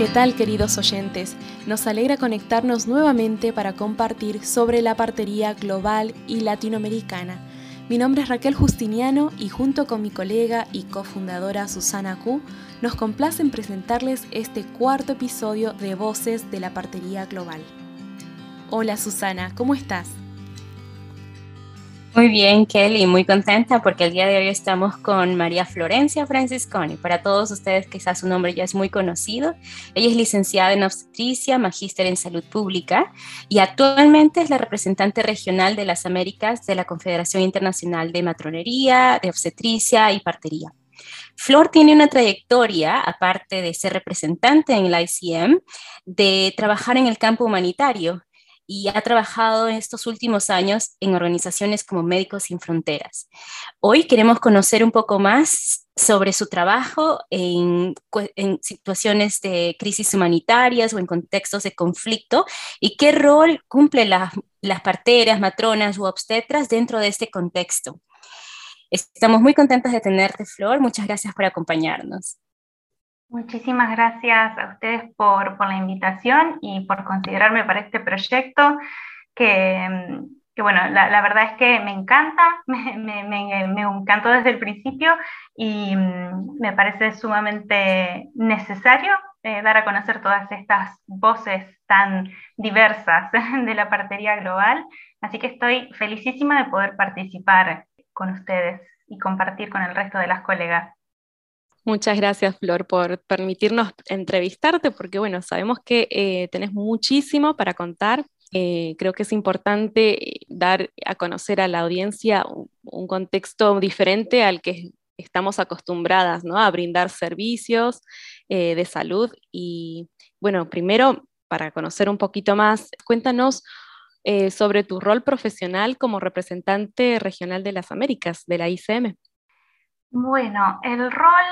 ¿Qué tal queridos oyentes? Nos alegra conectarnos nuevamente para compartir sobre la partería global y latinoamericana. Mi nombre es Raquel Justiniano y junto con mi colega y cofundadora Susana Q, nos complace en presentarles este cuarto episodio de Voces de la Partería Global. Hola Susana, ¿cómo estás? Muy bien, Kelly, muy contenta porque el día de hoy estamos con María Florencia Francisconi. Para todos ustedes quizás su nombre ya es muy conocido. Ella es licenciada en obstetricia, magíster en salud pública y actualmente es la representante regional de las Américas de la Confederación Internacional de Matronería, de Obstetricia y Partería. Flor tiene una trayectoria, aparte de ser representante en el ICM, de trabajar en el campo humanitario y ha trabajado en estos últimos años en organizaciones como Médicos Sin Fronteras. Hoy queremos conocer un poco más sobre su trabajo en, situaciones de crisis humanitarias o en contextos de conflicto y qué rol cumple las parteras, matronas u obstetras dentro de este contexto. Estamos muy contentas de tenerte, Flor. Muchas gracias por acompañarnos. Muchísimas gracias a ustedes por, la invitación y por considerarme para este proyecto que, bueno, la, verdad es que me encanta, me, encantó desde el principio y mm, me parece sumamente necesario eh, dar a conocer todas estas voces tan diversas de la partería global. Así que estoy felicísima de poder participar con ustedes y compartir con el resto de las colegas. Muchas gracias, Flor, por permitirnos entrevistarte, porque bueno, sabemos que eh, tenés muchísimo para contar. Eh, creo que es importante dar a conocer a la audiencia un, contexto diferente al que estamos acostumbradas, ¿no? A brindar servicios eh, de salud. Y bueno, primero, para conocer un poquito más, cuéntanos sobre tu rol profesional como representante regional de las Américas, de la ICM. Bueno, el rol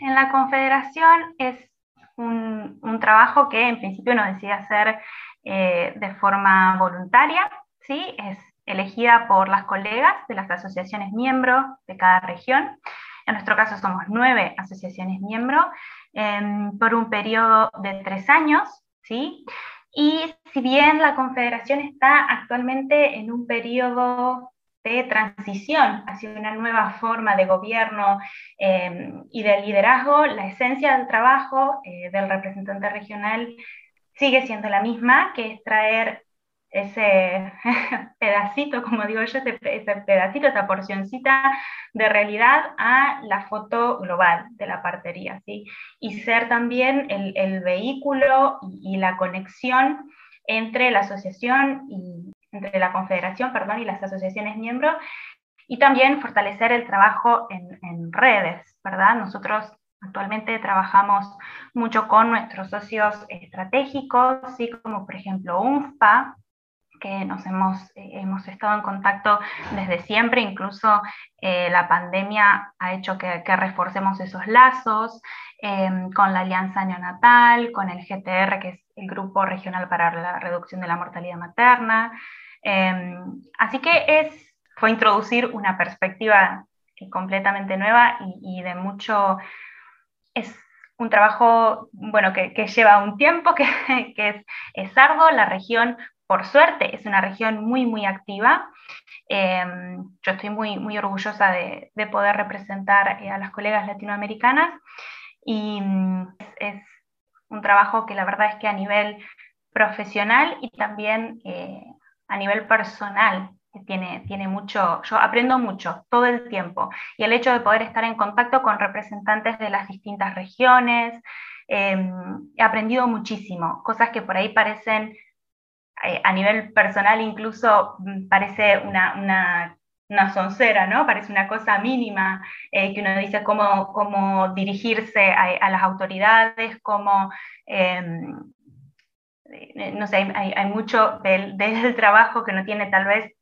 en la Confederación es un, trabajo que en principio no decide hacer eh, de forma voluntaria, ¿sí? es elegida por las colegas de las asociaciones miembros de cada región. En nuestro caso somos nueve asociaciones miembros em, por un periodo de tres años. ¿sí? Y si bien la Confederación está actualmente en un periodo transición hacia una nueva forma de gobierno eh, y de liderazgo, la esencia del trabajo eh, del representante regional sigue siendo la misma, que es traer ese pedacito, como digo yo, ese, pedacito, esa porcioncita de realidad a la foto global de la partería, ¿sí? Y ser también el, vehículo y, la conexión entre la asociación y, entre la Confederación perdón, y las asociaciones miembros, y también fortalecer el trabajo en, redes, ¿verdad? Nosotros actualmente trabajamos mucho con nuestros socios estratégicos, ¿sí? como por ejemplo UNFPA, que nos hemos, eh, hemos estado en contacto desde siempre, incluso eh, la pandemia ha hecho que, reforcemos esos lazos em, con la Alianza Neonatal, con el GTR, que es el Grupo Regional para la Reducción de la Mortalidad Materna, Em, así que es, fue introducir una perspectiva completamente nueva y, de mucho, es un trabajo, bueno, que, lleva un tiempo, que, es, es, arduo, la región, por suerte, es una región muy, muy activa. Em, yo estoy muy, muy orgullosa de, poder representar eh, a las colegas latinoamericanas y mm, es, un trabajo que la verdad es que a nivel profesional y también eh, a nivel personal, tiene, tiene mucho, yo aprendo mucho todo el tiempo, y el hecho de poder estar en contacto con representantes de las distintas regiones, em, he aprendido muchísimo, cosas que por ahí parecen, eh, a nivel personal incluso mm, parece una, una una soncera, ¿no? Parece una cosa mínima eh, que uno dice cómo, cómo dirigirse a, las autoridades, cómo em, no sé, hay, mucho del, trabajo que no tiene tal vez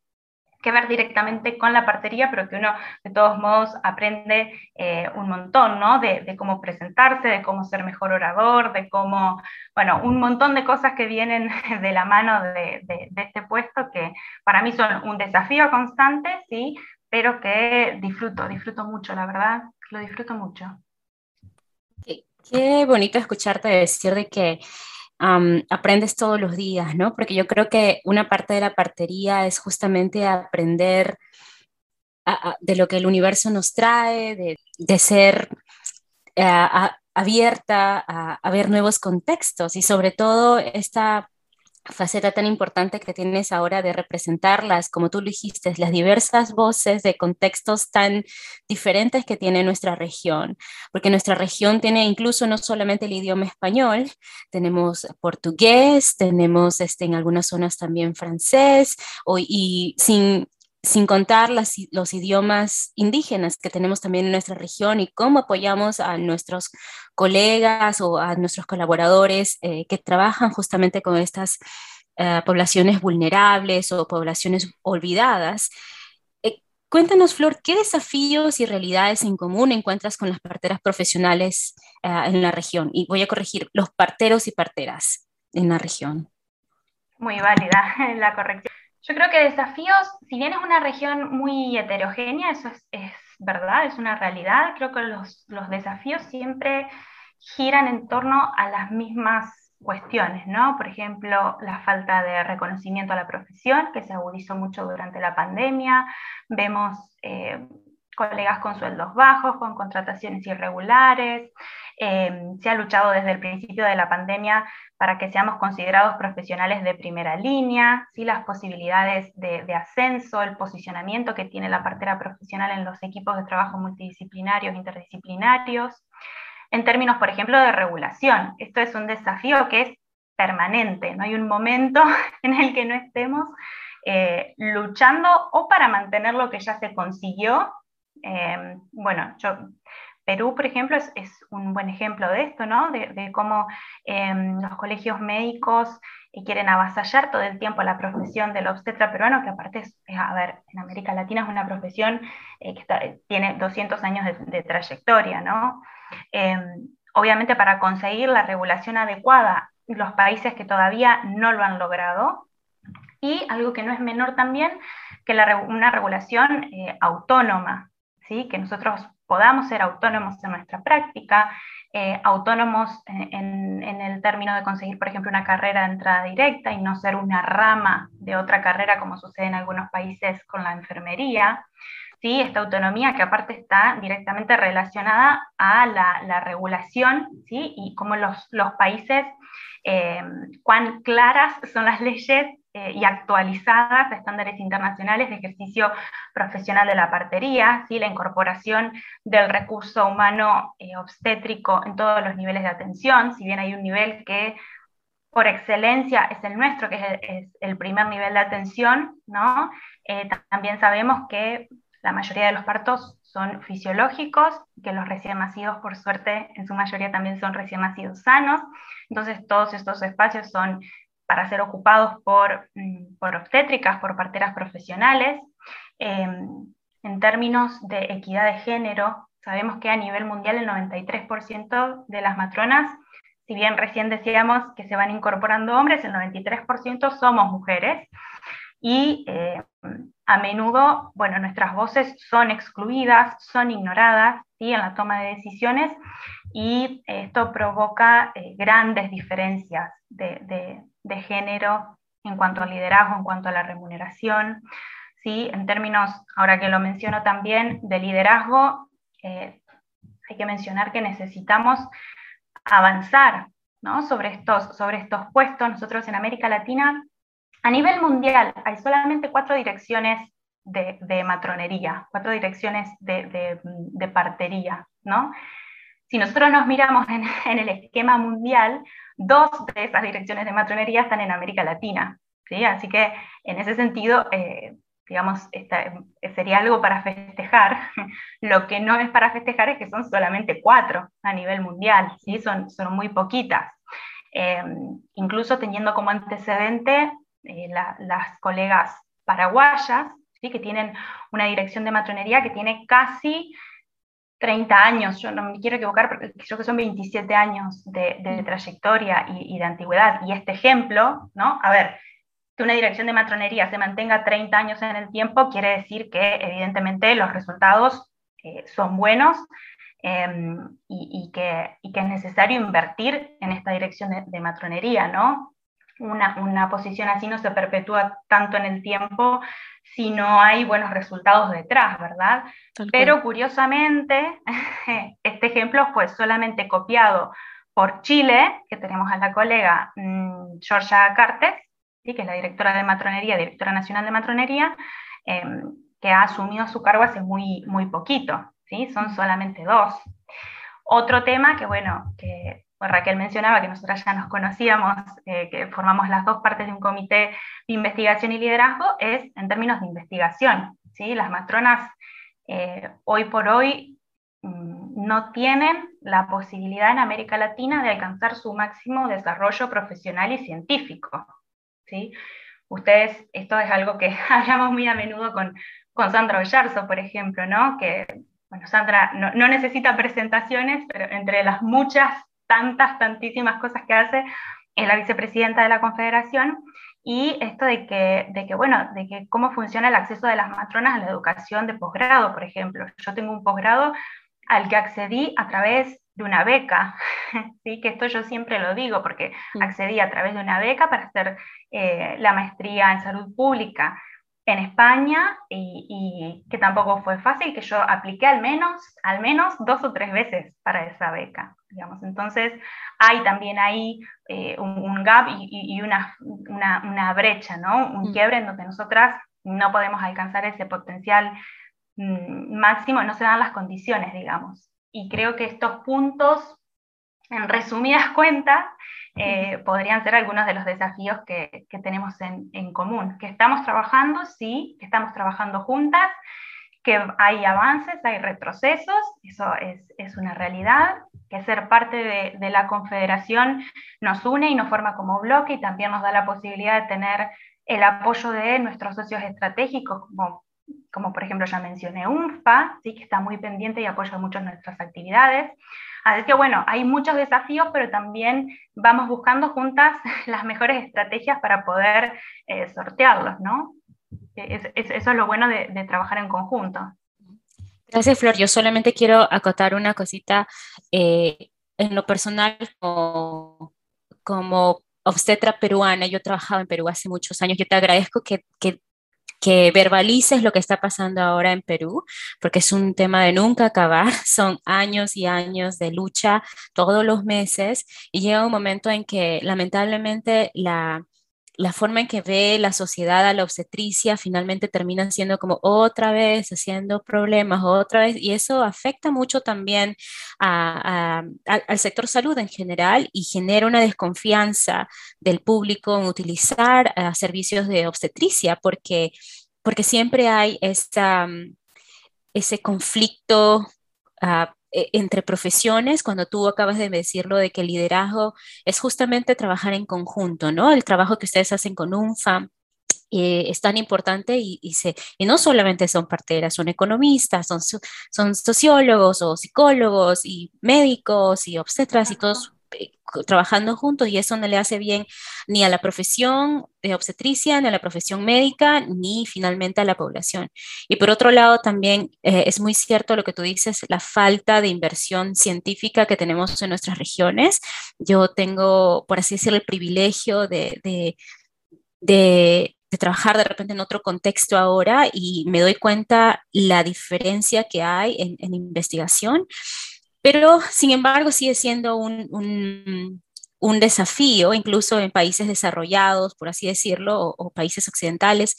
que ver directamente con la partería, pero que uno de todos modos aprende eh, un montón, ¿no? De, cómo presentarse, de cómo ser mejor orador, de cómo, bueno, un montón de cosas que vienen de la mano de, de este puesto que para mí son un desafío constante, sí, pero que disfruto, disfruto mucho, la verdad, lo disfruto mucho. Qué bonito escucharte decir de que aprendes todos los días, ¿no? Porque yo creo que una parte de la partería es justamente aprender de lo que el universo nos trae, de, ser eh, abierta a, a, ver nuevos contextos y sobre todo esta faceta tan importante que tienes ahora de representarlas, como tú lo dijiste, las diversas voces de contextos tan diferentes que tiene nuestra región, porque nuestra región tiene incluso no solamente el idioma español, tenemos portugués, tenemos este, en algunas zonas también francés, y sin sin contar los idiomas indígenas que tenemos también en nuestra región y cómo apoyamos a nuestros colegas o a nuestros colaboradores eh, que trabajan justamente con estas eh, poblaciones vulnerables o poblaciones olvidadas. Eh, cuéntanos, Flor, ¿qué desafíos y realidades en común encuentras con las parteras profesionales en la región? Y voy a corregir, los parteros y parteras en la región. Muy válida la corrección. Yo creo que desafíos, si bien es una región muy heterogénea, eso es, verdad, es una realidad, creo que los, desafíos siempre giran en torno a las mismas cuestiones, ¿no? Por ejemplo, la falta de reconocimiento a la profesión, que se agudizó mucho durante la pandemia. Vemos eh, colegas con sueldos bajos, con contrataciones irregulares. Eh, se ha luchado desde el principio de la pandemia para que seamos considerados profesionales de primera línea, ¿sí? las posibilidades de, ascenso, el posicionamiento que tiene la partera profesional en los equipos de trabajo multidisciplinarios, interdisciplinarios. En términos, por ejemplo, de regulación, esto es un desafío que es permanente, no hay un momento en el que no estemos eh, luchando o para mantener lo que ya se consiguió. Eh, bueno, yo Perú, por ejemplo, es, un buen ejemplo de esto, ¿no? De, cómo em, los colegios médicos eh, quieren avasallar todo el tiempo la profesión del obstetra peruano, que aparte, es, a ver, en América Latina es una profesión eh, que tiene 200 años de, trayectoria, ¿no? Em, obviamente para conseguir la regulación adecuada, los países que todavía no lo han logrado, y algo que no es menor también, que una regulación eh, autónoma, ¿sí? que nosotros podamos ser autónomos en nuestra práctica, eh, autónomos en, el término de conseguir, por ejemplo, una carrera de entrada directa y no ser una rama de otra carrera como sucede en algunos países con la enfermería. ¿sí? Esta autonomía que aparte está directamente relacionada a la, regulación ¿sí? y cómo los, países, eh, cuán claras son las leyes eh, y actualizadas a estándares internacionales de ejercicio profesional de la partería, ¿sí? la incorporación del recurso humano eh, obstétrico en todos los niveles de atención, si bien hay un nivel que por excelencia es el nuestro, que es el, primer nivel de atención, ¿no? Eh, también sabemos que la mayoría de los partos son fisiológicos, que los recién nacidos, por suerte, en su mayoría también son recién nacidos sanos. Entonces, todos estos espacios son para ser ocupados por, mm, por obstétricas, por parteras profesionales. Em, en términos de equidad de género, sabemos que a nivel mundial el 93% de las matronas, si bien recién decíamos que se van incorporando hombres, el 93% somos mujeres. Y eh, a menudo, bueno, nuestras voces son excluidas, son ignoradas ¿sí? en la toma de decisiones y esto provoca eh, grandes diferencias de, de género en cuanto al liderazgo, en cuanto a la remuneración. ¿sí? En términos, ahora que lo menciono también, de liderazgo, eh, hay que mencionar que necesitamos avanzar ¿no? sobre, estos, sobre estos puestos. Nosotros en América Latina, a nivel mundial, hay solamente cuatro direcciones de, matronería, cuatro direcciones de, de, partería. ¿no? Si nosotros nos miramos en, el esquema mundial, Dos de esas direcciones de matronería están en América Latina, ¿sí? Así que en ese sentido, eh, digamos, sería algo para festejar. Lo que no es para festejar es que son solamente cuatro a nivel mundial, ¿sí? Son, son muy poquitas. Em, incluso teniendo como antecedente eh, las colegas paraguayas, ¿sí? que tienen una dirección de matronería que tiene casi 30 años, yo no me quiero equivocar, porque creo que son 27 años de, trayectoria y, de antigüedad. Y este ejemplo, ¿no? A ver, que una dirección de matronería se mantenga 30 años en el tiempo quiere decir que evidentemente los resultados eh, son buenos em, y, que, que, es necesario invertir en esta dirección de, matronería, ¿no? Una, una, posición así no se perpetúa tanto en el tiempo si no hay buenos resultados detrás, ¿verdad? Pero curiosamente, este ejemplo fue solamente copiado por Chile, que tenemos a la colega mm, Georgia Cartes, ¿sí? que es la directora de matronería, directora nacional de matronería, em, que ha asumido su cargo hace muy, muy poquito, ¿sí? son solamente dos. Otro tema que, bueno, que Raquel mencionaba, que nosotras ya nos conocíamos, eh, que formamos las dos partes de un comité de investigación y liderazgo, es en términos de investigación. ¿sí? Las matronas eh, hoy por hoy mm, no tienen la posibilidad en América Latina de alcanzar su máximo desarrollo profesional y científico. ¿sí? Ustedes, esto es algo que hablamos muy a menudo con, con Sandra Ollarzo, por ejemplo, ¿no? que bueno, Sandra no, no, necesita presentaciones, pero entre las muchas, tantas, tantísimas cosas que hace, la vicepresidenta de la Confederación, y esto de que, de que, bueno, de que cómo funciona el acceso de las matronas a la educación de posgrado, por ejemplo. Yo tengo un posgrado al que accedí a través de una beca, ¿sí? que esto yo siempre lo digo porque mm. accedí a través de una beca para hacer eh, la maestría en salud pública en España y, que tampoco fue fácil, que yo apliqué al menos, al menos dos o tres veces para esa beca, digamos. Entonces hay también ahí eh, un, gap y, una, una, brecha, ¿no? Un mm. quiebre en donde nosotras no podemos alcanzar ese potencial mm, máximo, no se dan las condiciones, digamos. Y creo que estos puntos, en resumidas cuentas, eh, podrían ser algunos de los desafíos que, tenemos en, común. Que estamos trabajando, sí, que estamos trabajando juntas, que hay avances, hay retrocesos, eso es, una realidad, que ser parte de, la confederación nos une y nos forma como bloque y también nos da la posibilidad de tener el apoyo de nuestros socios estratégicos, como, como por ejemplo ya mencioné UNFPA, ¿sí? que está muy pendiente y apoya mucho nuestras actividades. Así que bueno, hay muchos desafíos, pero también vamos buscando juntas las mejores estrategias para poder eh, sortearlos, ¿no? eso es lo bueno de, trabajar en conjunto. Gracias, Flor. Yo solamente quiero acotar una cosita eh, en lo personal como, como obstetra peruana. Yo he trabajado en Perú hace muchos años. Yo te agradezco que, que que verbalices lo que está pasando ahora en Perú, porque es un tema de nunca acabar, son años y años de lucha todos los meses y llega un momento en que lamentablemente la, la forma en que ve la sociedad a la obstetricia finalmente termina siendo como otra vez haciendo problemas, otra vez, y eso afecta mucho también al sector salud en general y genera una desconfianza del público en utilizar eh, servicios de obstetricia porque, porque siempre hay esta, mm, ese conflicto. Ah, e, entre profesiones, cuando tú acabas de decirlo de que el liderazgo es justamente trabajar en conjunto, ¿no? El trabajo que ustedes hacen con UNFAM, eh, es tan importante y, y, se, y, no solamente son parteras, son economistas, son, son sociólogos o psicólogos y médicos y obstetras y todos eh, trabajando juntos y eso no le hace bien ni a la profesión de obstetricia, ni a la profesión médica, ni finalmente a la población. Y por otro lado, también eh, es muy cierto lo que tú dices, la falta de inversión científica que tenemos en nuestras regiones. Yo tengo, por así decirlo, el privilegio de, de, trabajar de repente en otro contexto ahora y me doy cuenta la diferencia que hay en investigación pero, sin embargo, sigue siendo un, desafío, incluso en países desarrollados, por así decirlo, o, países occidentales,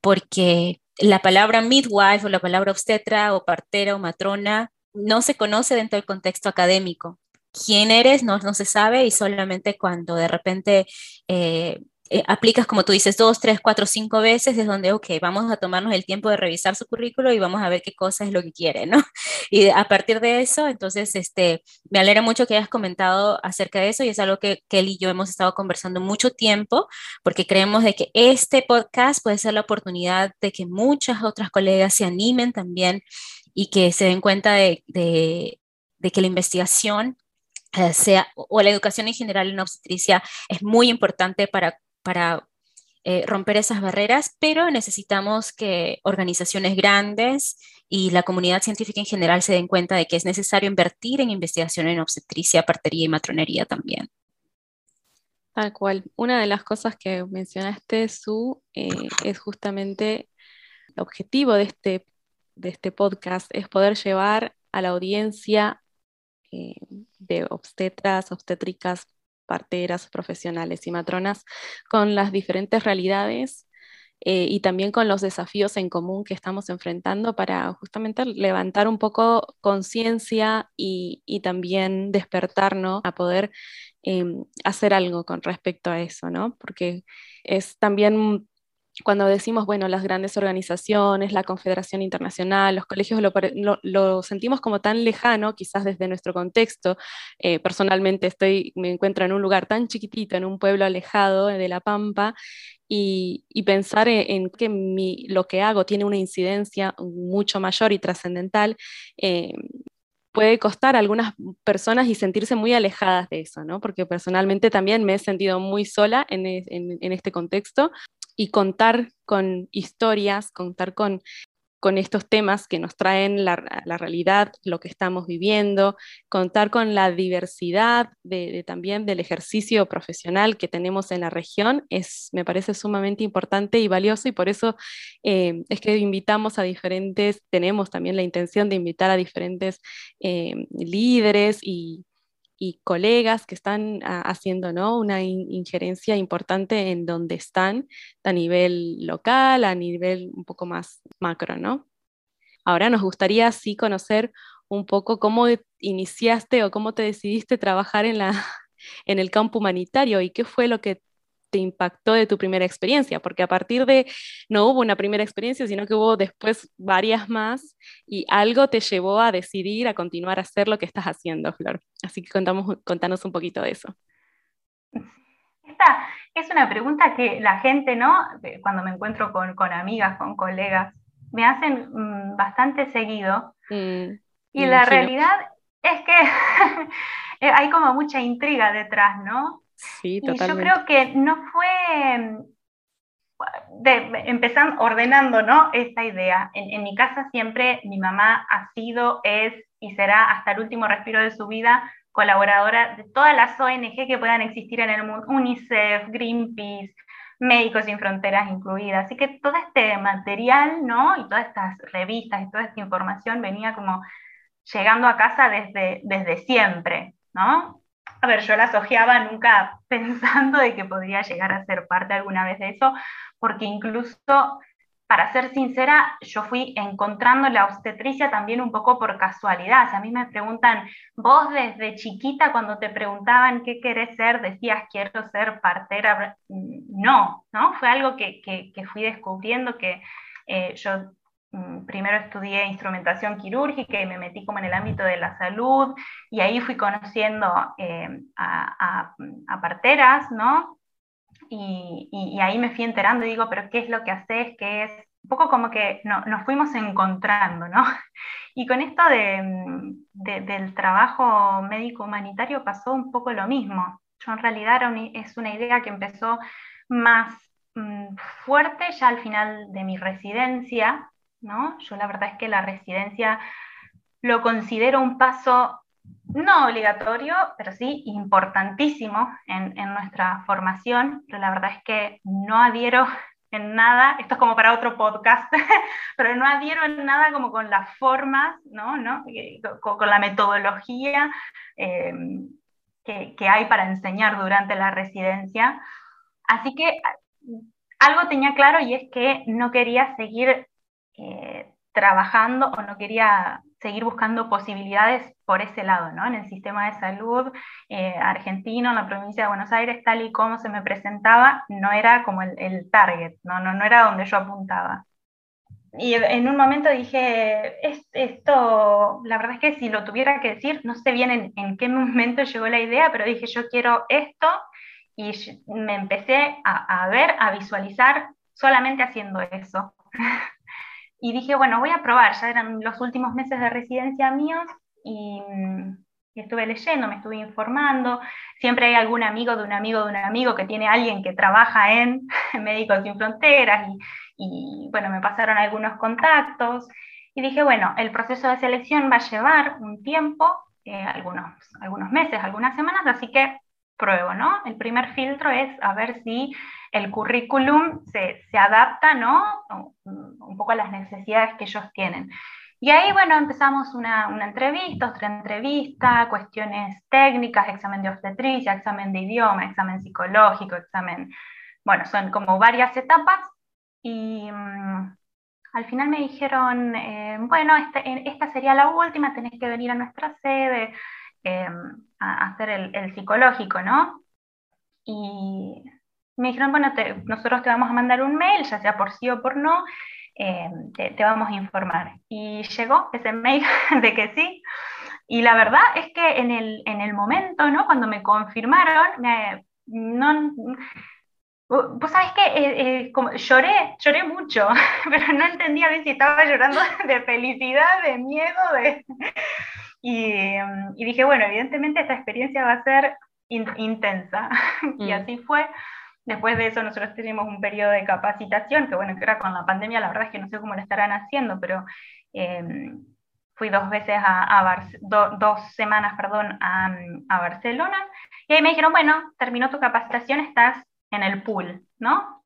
porque la palabra midwife o la palabra obstetra o partera o matrona no se conoce dentro del contexto académico. ¿Quién eres? No, no se sabe y solamente cuando de repente eh, eh, aplicas, como tú dices, dos, tres, cuatro, cinco veces, es donde, ok, vamos a tomarnos el tiempo de revisar su currículo y vamos a ver qué cosa es lo que quiere, ¿no? Y a partir de eso, entonces, este, me alegra mucho que hayas comentado acerca de eso y es algo que Kelly y yo hemos estado conversando mucho tiempo, porque creemos de que este podcast puede ser la oportunidad de que muchas otras colegas se animen también y que se den cuenta de, de, de que la investigación eh, sea, o la educación en general en obstetricia es muy importante para para eh, romper esas barreras, pero necesitamos que organizaciones grandes y la comunidad científica en general se den cuenta de que es necesario invertir en investigación en obstetricia, partería y matronería también. Tal cual. Una de las cosas que mencionaste, Su, eh, es justamente el objetivo de este, de este podcast, es poder llevar a la audiencia eh, de obstetras, obstétricas, parteras, profesionales y matronas con las diferentes realidades eh, y también con los desafíos en común que estamos enfrentando para justamente levantar un poco conciencia y, también despertarnos a poder em, hacer algo con respecto a eso, ¿no? Porque es también cuando decimos, bueno, las grandes organizaciones, la Confederación Internacional, los colegios, lo, sentimos como tan lejano, quizás desde nuestro contexto. Eh, personalmente estoy, me encuentro en un lugar tan chiquitito, en un pueblo alejado de La Pampa, y, pensar e, en, que lo que hago tiene una incidencia mucho mayor y trascendental. Eh, puede costar a algunas personas y sentirse muy alejadas de eso, ¿no? Porque personalmente también me he sentido muy sola en, e, en este contexto y contar con historias, contar con, con estos temas que nos traen la, realidad, lo que estamos viviendo, contar con la diversidad de, también del ejercicio profesional que tenemos en la región, es, me parece sumamente importante y valioso y por eso eh, es que invitamos a diferentes, tenemos también la intención de invitar a diferentes eh, líderes y, y colegas que están ah, haciendo ¿no? una injerencia importante en donde están a nivel local, a nivel un poco más macro. ¿no? Ahora nos gustaría sí conocer un poco cómo iniciaste o cómo te decidiste trabajar en, la, en el campo humanitario y qué fue lo que te impactó de tu primera experiencia, porque a partir de, no hubo una primera experiencia, sino que hubo después varias más y algo te llevó a decidir, a continuar a hacer lo que estás haciendo, Flor. Así que contamos, contanos un poquito de eso. Esta es una pregunta que la gente, ¿no? Cuando me encuentro con, amigas, con colegas, me hacen mm, bastante seguido. Mm, y la realidad es que hay como mucha intriga detrás, ¿no? Y yo creo que no fue de, empezando ordenando ¿no? esta idea. En, mi casa siempre mi mamá ha sido, es y será hasta el último respiro de su vida colaboradora de todas las ONG que puedan existir en el mundo, UNICEF, Greenpeace, Médicos Sin Fronteras incluidas. Así que todo este material ¿no? y todas estas revistas y toda esta información venía como llegando a casa desde, desde siempre. ¿no? A ver, yo las ojeaba nunca pensando de que podría llegar a ser parte alguna vez de eso, porque incluso, para ser sincera, yo fui encontrando la obstetricia también un poco por casualidad. A mí me preguntan, vos desde chiquita cuando te preguntaban qué querés ser, decías quiero ser partera. No, ¿no? Fue algo que, fui descubriendo que eh, yo Mm, primero estudié instrumentación quirúrgica y me metí como en el ámbito de la salud y ahí fui conociendo eh, a, parteras, ¿no? Y, ahí me fui enterando y digo, pero ¿qué es lo que haces? ¿Qué es? Un poco como que nos fuimos encontrando, ¿no? Y con esto de, del trabajo médico humanitario pasó un poco lo mismo. Yo en realidad es una idea que empezó más mm, fuerte ya al final de mi residencia, yo la verdad es que la residencia lo considero un paso no obligatorio, pero sí importantísimo en, nuestra formación, pero la verdad es que no adhiero en nada, esto es como para otro podcast, pero no adhiero en nada como con las formas, ¿no? Eh, con, la metodología eh, que, que, hay para enseñar durante la residencia. Así que algo tenía claro y es que no quería seguir eh, trabajando o no quería seguir buscando posibilidades por ese lado, ¿no? En el sistema de salud eh, argentino, en la provincia de Buenos Aires, tal y como se me presentaba, no era como el, target, ¿no? No, no era donde yo apuntaba. Y en un momento dije, esto, la verdad es que si lo tuviera que decir, no sé bien en, qué momento llegó la idea, pero dije, yo quiero esto, y me empecé a, a ver, a visualizar solamente haciendo eso. Y dije, bueno, voy a probar, ya eran los últimos meses de residencia míos y, estuve leyendo, me estuve informando. Siempre hay algún amigo de un amigo de un amigo que tiene alguien que trabaja en Médicos Sin Fronteras y, bueno, me pasaron algunos contactos y dije, bueno, el proceso de selección va a llevar un tiempo, eh, algunos, algunos meses, algunas semanas, así que pruebo, ¿no? El primer filtro es a ver si el currículum se, se adapta, ¿no? Un poco a las necesidades que ellos tienen. Y ahí, bueno, empezamos una, una, entrevista, otra entrevista, cuestiones técnicas, examen de obstetricia, examen de idioma, examen psicológico, examen, bueno, son como varias etapas. Y mm, al final me dijeron, eh, bueno, este, esta sería la última, tenés que venir a nuestra sede em, a, hacer el, el, psicológico, ¿no? Y me dijeron, bueno, nosotros te vamos a mandar un mail, ya sea por sí o por no, eh, te, vamos a informar. Y llegó ese mail de que sí. Y la verdad es que en el, en el momento, ¿no? cuando me confirmaron, me, no, Vos sabés que eh, eh, como, lloré, lloré mucho, pero no entendía bien si estaba llorando de felicidad, de miedo, de... Y, y dije, bueno, evidentemente esta experiencia va a ser intensa. Y mm. así fue. Después de eso nosotros tenemos un periodo de capacitación, que bueno, que ahora con la pandemia la verdad es que no sé cómo lo estarán haciendo, pero em, fui dos veces a, dos semanas, perdón, a, Barcelona, y ahí me dijeron, bueno, terminó tu capacitación, estás en el pool, ¿no?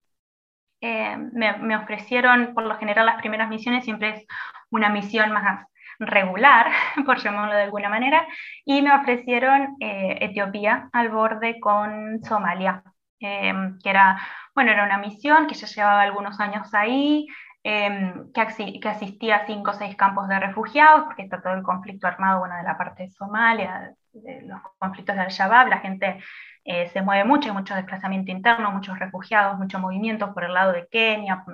Em, me, ofrecieron, por lo general las primeras misiones siempre es una misión más regular, por llamarlo de alguna manera, y me ofrecieron eh, Etiopía al borde con Somalia. Em, que era, bueno, era una misión que ya llevaba algunos años ahí, em, que, asistía a cinco o seis campos de refugiados, porque está todo el conflicto armado, bueno, de la parte de Somalia, de los conflictos de Al-Shabaab, la gente eh, se mueve mucho, hay mucho desplazamiento interno, muchos refugiados, mucho movimiento por el lado de Kenia,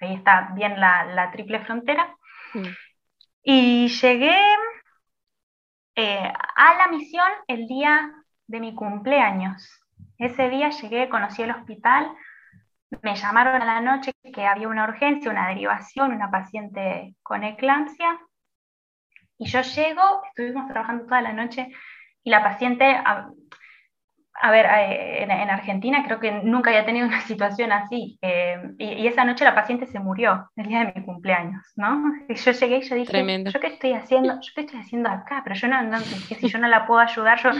ahí está bien la, la triple frontera. Y llegué eh, a la misión el día de mi cumpleaños. Ese día llegué, conocí el hospital, me llamaron a la noche que había una urgencia, una derivación, una paciente con eclampsia. Y yo llego, estuvimos trabajando toda la noche y la paciente, a, ver, eh, en, Argentina creo que nunca había tenido una situación así. Eh, y, esa noche la paciente se murió el día de mi cumpleaños, ¿no? Y yo llegué y yo dije, ¿yo qué estoy haciendo? ¿Yo qué estoy haciendo acá? Pero yo no, no si yo no la puedo ayudar, yo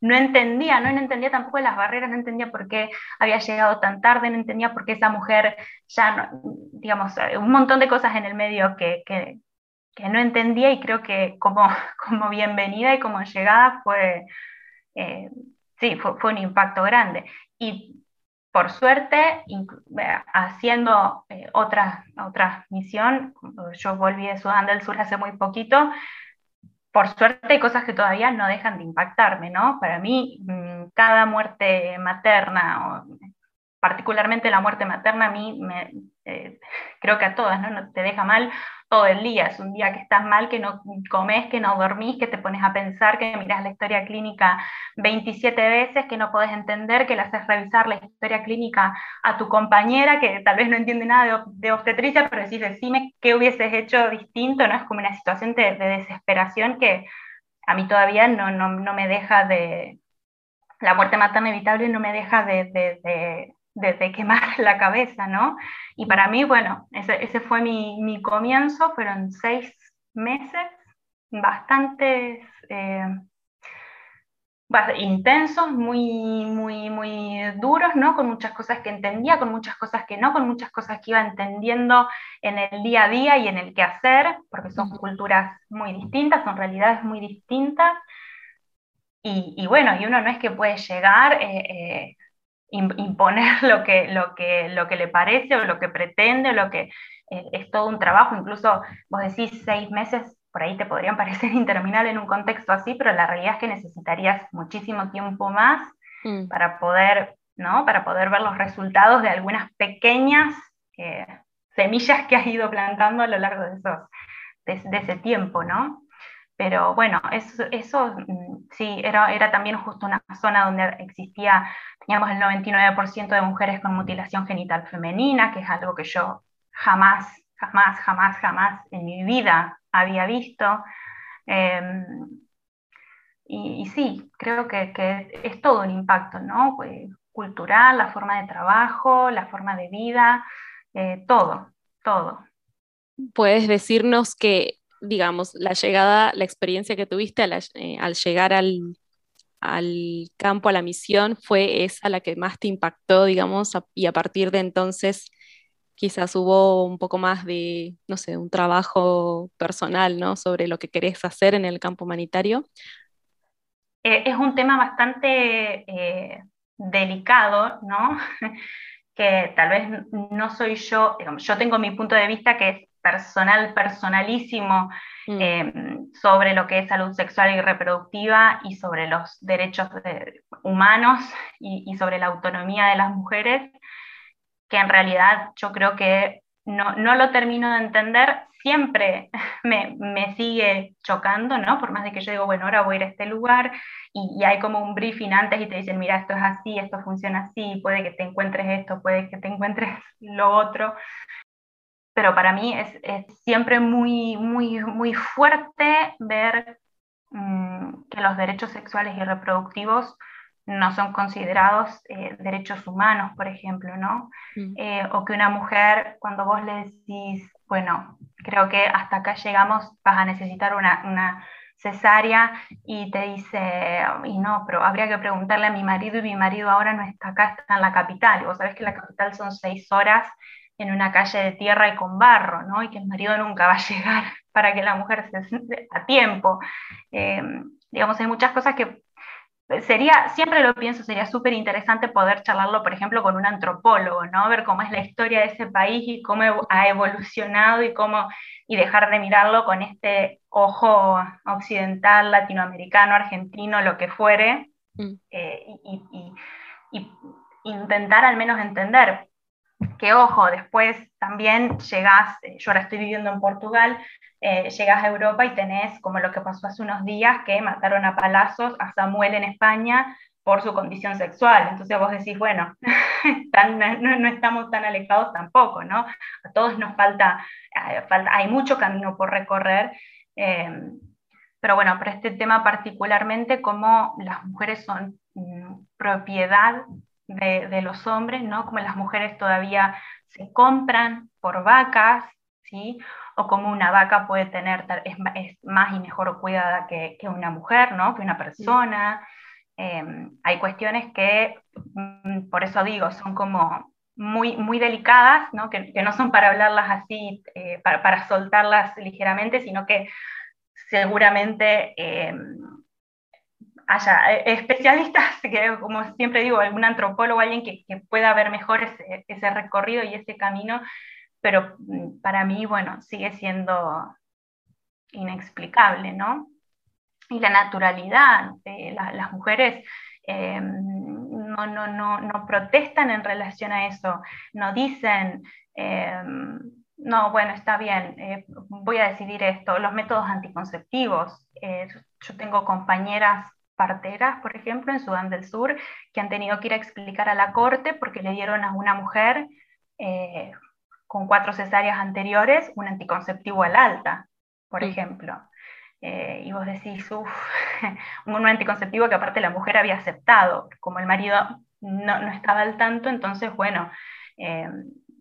no entendía, no, entendía tampoco las barreras, no entendía por qué había llegado tan tarde, no entendía por qué esa mujer ya, digamos, eh, un montón de cosas en el medio que, que, no entendía y creo que como, como bienvenida y como llegada fue, eh, sí, fue, un impacto grande. Y por suerte, eh, haciendo otra, otra misión, yo volví de Sudán del Sur hace muy poquito, por suerte hay cosas que todavía no dejan de impactarme, ¿no? Para mí, mm, cada muerte materna, particularmente la muerte materna, a mí eh, creo que a todas. ¿no? Te deja mal todo el día. Es un día que estás mal, que no comes, que no dormís, que te pones a pensar, que miras la historia clínica 27 veces, que no puedes entender, que le haces revisar la historia clínica a tu compañera, que tal vez no entiende nada de, obstetricia, pero decís, decime qué hubieses hecho distinto, ¿no? Es como una situación de, desesperación que a mí todavía no, no, no, me deja de... La muerte materna inevitable no me deja de de, quemar la cabeza, ¿no? Y para mí, bueno, ese, ese fue mi, mi, comienzo, fueron seis meses bastante eh, intensos, muy, muy, muy duros, ¿no? Con muchas cosas que entendía, con muchas cosas que no, con muchas cosas que iba entendiendo en el día a día y en el que hacer, porque son culturas muy distintas, son realidades muy distintas. Y, y bueno, y uno no es que puede llegar eh, eh, imponer lo que, lo, que, lo que le parece o lo que pretende, o lo que eh, es todo un trabajo, incluso vos decís seis meses, por ahí te podrían parecer interminable en un contexto así, pero la realidad es que necesitarías muchísimo tiempo más mm. para, poder, ¿no? para poder ver los resultados de algunas pequeñas eh, semillas que has ido plantando a lo largo de, esos, de, ese tiempo, ¿no? Pero bueno, eso, mm, sí, era, era también justo una zona donde existía teníamos el 99% de mujeres con mutilación genital femenina, que es algo que yo jamás, jamás, jamás, jamás en mi vida había visto. Em, y, sí, creo que, es todo un impacto, ¿no? Pues, cultural, la forma de trabajo, la forma de vida, eh, todo, todo. Puedes decirnos que, digamos, la llegada, la experiencia que tuviste al, eh, llegar al, campo, a la misión, fue esa la que más te impactó, digamos, y a partir de entonces quizás hubo un poco más de, no sé, un trabajo personal, ¿no? Sobre lo que querés hacer en el campo humanitario. Eh, es un tema bastante delicado, ¿no? que tal vez no soy yo, yo tengo mi punto de vista que es personal, personalísimo mm. em, sobre lo que es salud sexual y reproductiva y sobre los derechos humanos y, sobre la autonomía de las mujeres, que en realidad yo creo que no, no lo termino de entender siempre me, me, sigue chocando, ¿no? Por más de que yo digo, bueno, ahora voy a ir a este lugar y, hay como un briefing antes y te dicen, mira, esto es así, esto funciona así, puede que te encuentres esto, puede que te encuentres lo otro. Pero para mí es, es siempre muy, muy, muy fuerte ver mm, que los derechos sexuales y reproductivos no son considerados eh, derechos humanos, por ejemplo, ¿no? Mm. Eh, o que una mujer, cuando vos le decís, bueno, creo que hasta acá llegamos, vas a necesitar una, cesárea y te dice, y no, pero habría que preguntarle a mi marido y mi marido ahora no está acá, está en la capital. Y vos sabés que la capital son seis horas en una calle de tierra y con barro, ¿no? Y que el marido nunca va a llegar para que la mujer se a tiempo. Eh, digamos, hay muchas cosas que sería, siempre lo pienso, sería súper interesante poder charlarlo, por ejemplo, con un antropólogo, ¿no? Ver cómo es la historia de ese país y cómo ha evolucionado y cómo, y dejar de mirarlo con este ojo occidental, latinoamericano, argentino, lo que fuere, mm. eh, y, intentar al menos entender que, ojo, después también llegás, eh, yo ahora estoy viviendo en Portugal, eh, llegas a Europa y tenés, como lo que pasó hace unos días, que mataron a palazos a Samuel en España por su condición sexual. Entonces vos decís, bueno, no, estamos tan alejados tampoco, ¿no? A todos nos falta, eh, hay mucho camino por recorrer. Em, pero bueno, para este tema particularmente, como las mujeres son mm, propiedad de, de, los hombres, ¿no? Como las mujeres todavía se compran por vacas, ¿sí? o como una vaca puede tener, es, más y mejor cuidada que, una mujer, ¿no? que una persona. Em, hay cuestiones que, mm, por eso digo, son como muy, muy delicadas, ¿no? Que, no son para hablarlas así, eh, para, soltarlas ligeramente, sino que seguramente em, haya eh, especialistas, que como siempre digo, algún antropólogo, alguien que, pueda ver mejor ese, recorrido y ese camino pero mm, para mí, bueno, sigue siendo inexplicable, ¿no? Y la naturalidad, de las mujeres eh, no, no, no, protestan en relación a eso, no dicen, eh, no, bueno, está bien, eh, voy a decidir esto, los métodos anticonceptivos. yo tengo compañeras parteras, por ejemplo, en Sudán del Sur, que han tenido que ir a explicar a la corte porque le dieron a una mujer con cuatro cesáreas anteriores un anticonceptivo al alta, por ejemplo. Eh, y vos decís, uff, un anticonceptivo que aparte la mujer había aceptado, como el marido no, estaba al tanto, entonces, bueno, eh,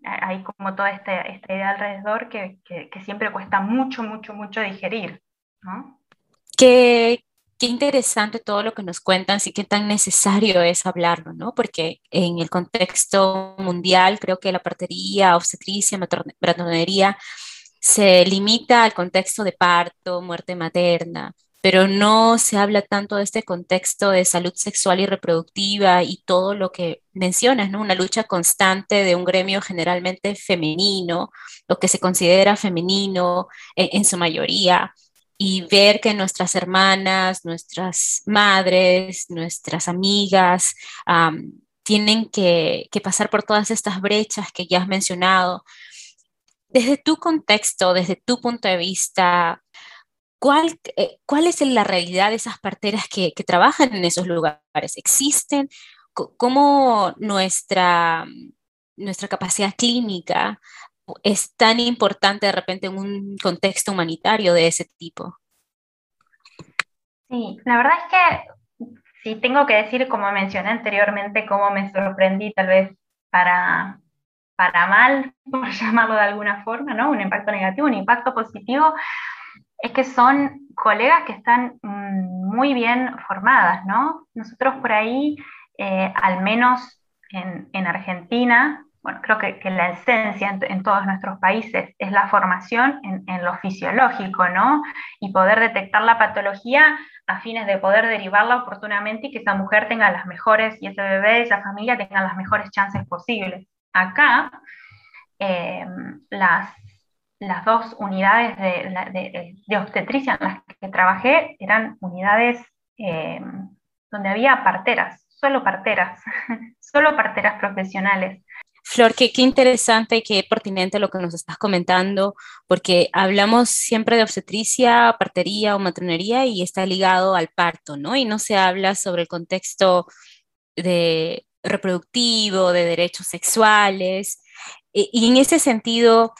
hay como toda esta, esta idea alrededor que, que, siempre cuesta mucho, mucho, mucho digerir. ¿no? ¿Qué, qué interesante todo lo que nos cuentan, sí qué tan necesario es hablarlo, ¿no? Porque en el contexto mundial creo que la partería, obstetricia, matronería se limita al contexto de parto, muerte materna, pero no se habla tanto de este contexto de salud sexual y reproductiva y todo lo que mencionas, ¿no? Una lucha constante de un gremio generalmente femenino, lo que se considera femenino en, en su mayoría y ver que nuestras hermanas, nuestras madres, nuestras amigas tienen que, pasar por todas estas brechas que ya has mencionado. Desde tu contexto, desde tu punto de vista, ¿cuál, eh, cuál es la realidad de esas parteras que, que trabajan en esos lugares? ¿Existen? ¿Cómo nuestra, nuestra capacidad clínica es tan importante de repente en un contexto humanitario de ese tipo? Sí, la verdad es que sí tengo que decir, como mencioné anteriormente, cómo me sorprendí tal vez para, para mal, por llamarlo de alguna forma, ¿no? Un impacto negativo, un impacto positivo, es que son colegas que están mm, muy bien formadas, ¿no? Nosotros por ahí, eh, al menos en, en, Argentina, bueno, creo que, la esencia en, todos nuestros países es la formación en, lo fisiológico, ¿no? Y poder detectar la patología a fines de poder derivarla oportunamente y que esa mujer tenga las mejores, y ese bebé, esa familia tenga las mejores chances posibles. Acá, eh, las dos unidades de, de, obstetricia en las que trabajé eran unidades eh, donde había parteras, solo parteras, solo parteras profesionales. Flor, qué, interesante y qué pertinente lo que nos estás comentando, porque hablamos siempre de obstetricia, partería o matronería y está ligado al parto, ¿no? Y no se habla sobre el contexto de reproductivo, de derechos sexuales. y en ese sentido,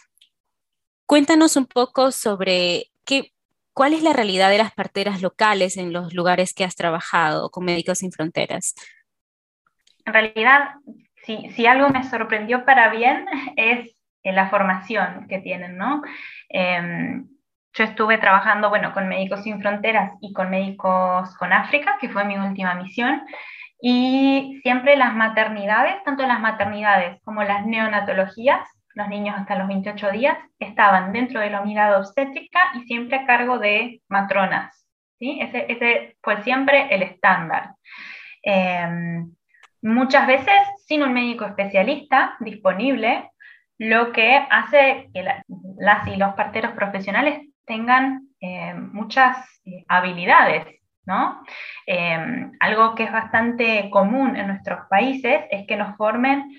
Cuéntanos un poco sobre qué, cuál es la realidad de las parteras locales en los lugares que has trabajado con Médicos Sin Fronteras. En realidad, si, algo me sorprendió para bien es eh, la formación que tienen, ¿no? Em, yo estuve trabajando, bueno, con Médicos Sin Fronteras y con Médicos con África, que fue mi última misión, y siempre las maternidades, tanto las maternidades como las neonatologías, los niños hasta los 28 días, estaban dentro de la unidad obstétrica y siempre a cargo de matronas. ¿sí? Ese, ese fue siempre el estándar. Em, muchas veces sin un médico especialista disponible, lo que hace que las y los parteros profesionales tengan em, muchas eh, habilidades. ¿no? Em, algo que es bastante común en nuestros países es que nos formen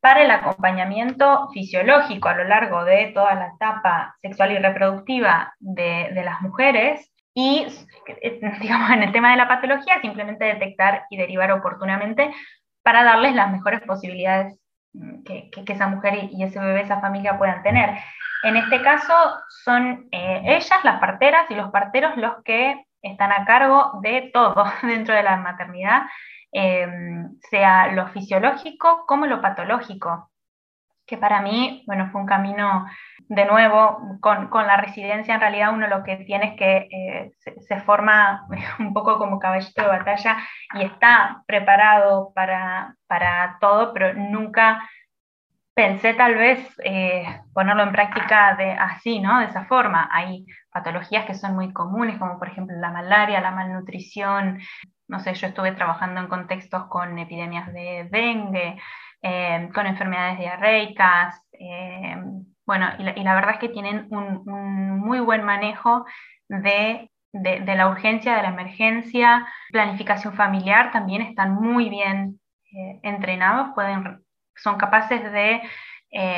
para el acompañamiento fisiológico a lo largo de toda la etapa sexual y reproductiva de, las mujeres y, digamos, en el tema de la patología, simplemente detectar y derivar oportunamente para darles las mejores posibilidades mm, que, esa mujer y ese bebé, esa familia puedan tener. En este caso son eh, ellas, las parteras y los parteros, los que están a cargo de todo dentro de la maternidad Em, sea lo fisiológico como lo patológico, que para mí, bueno, fue un camino de nuevo, con, con la residencia en realidad uno lo que tiene es que eh, se, forma un poco como caballito de batalla y está preparado para, para todo, pero nunca pensé tal vez eh, ponerlo en práctica de así, ¿no? De esa forma. Hay patologías que son muy comunes, como por ejemplo la malaria, la malnutrición, no sé, yo estuve trabajando en contextos con epidemias de dengue, eh, con enfermedades diarreicas, eh, bueno, y la, verdad es que tienen un, muy buen manejo de, la urgencia, de la emergencia, planificación familiar, también están muy bien eh, entrenados, pueden, son capaces de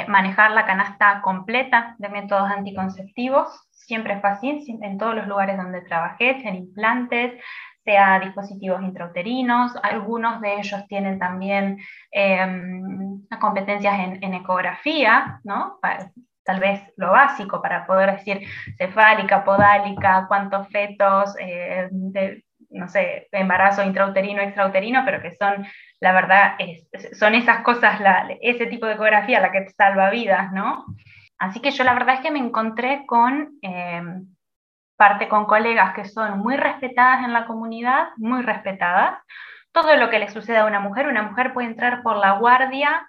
manejar la canasta completa de métodos anticonceptivos, siempre es fácil, en todos los lugares donde trabajé, sean implantes, sea dispositivos intrauterinos, algunos de ellos tienen también em, competencias en, ecografía, ¿no? tal vez lo básico para poder decir cefálica, podálica, cuántos fetos, eh, no sé, embarazo intrauterino, extrauterino, pero que son, la verdad, son esas cosas, ese tipo de ecografía la que salva vidas, ¿no? Así que yo la verdad es que me encontré con em, parte con colegas que son muy respetadas en la comunidad, muy respetadas. Todo lo que le sucede a una mujer, una mujer puede entrar por la guardia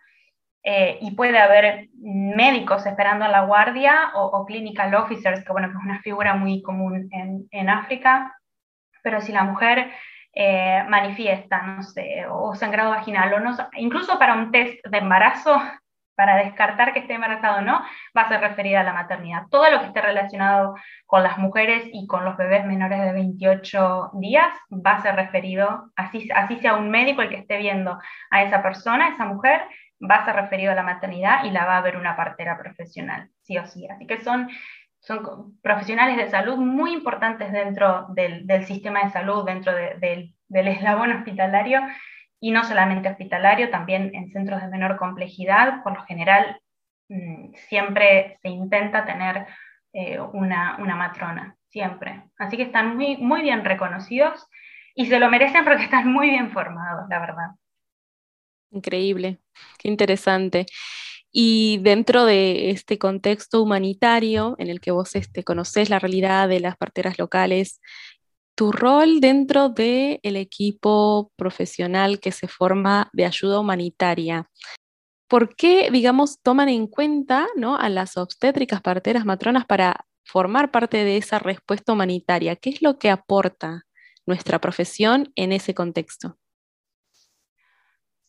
eh, y puede haber médicos esperando a la guardia o, clinical officers, que bueno, que es una figura muy común en, en África, pero si la mujer eh, manifiesta, no sé, o sangrado vaginal, o no, incluso para un test de embarazo, para descartar que esté embarazado o no, va a ser referida a la maternidad. Todo lo que esté relacionado con las mujeres y con los bebés menores de 28 días va a ser referido, así, así sea un médico el que esté viendo a esa persona, esa mujer, va a ser referido a la maternidad y la va a ver una partera profesional, sí o sí. Así que son, son profesionales de salud muy importantes dentro del, sistema de salud, dentro del, del eslabón hospitalario y no solamente hospitalario, también en centros de menor complejidad. Por lo general, mm, siempre se intenta tener eh, una, una, matrona. siempre. Así que están muy, muy bien reconocidos y se lo merecen porque están muy bien formados, la verdad. Increíble, qué interesante. Y dentro de este contexto humanitario en el que vos este, conocés la realidad de las parteras locales, tu rol dentro del equipo profesional que se forma de ayuda humanitaria, ¿por qué, digamos, toman en cuenta ¿no? a las obstétricas, parteras, matronas para formar parte de esa respuesta humanitaria? ¿Qué es lo que aporta nuestra profesión en ese contexto?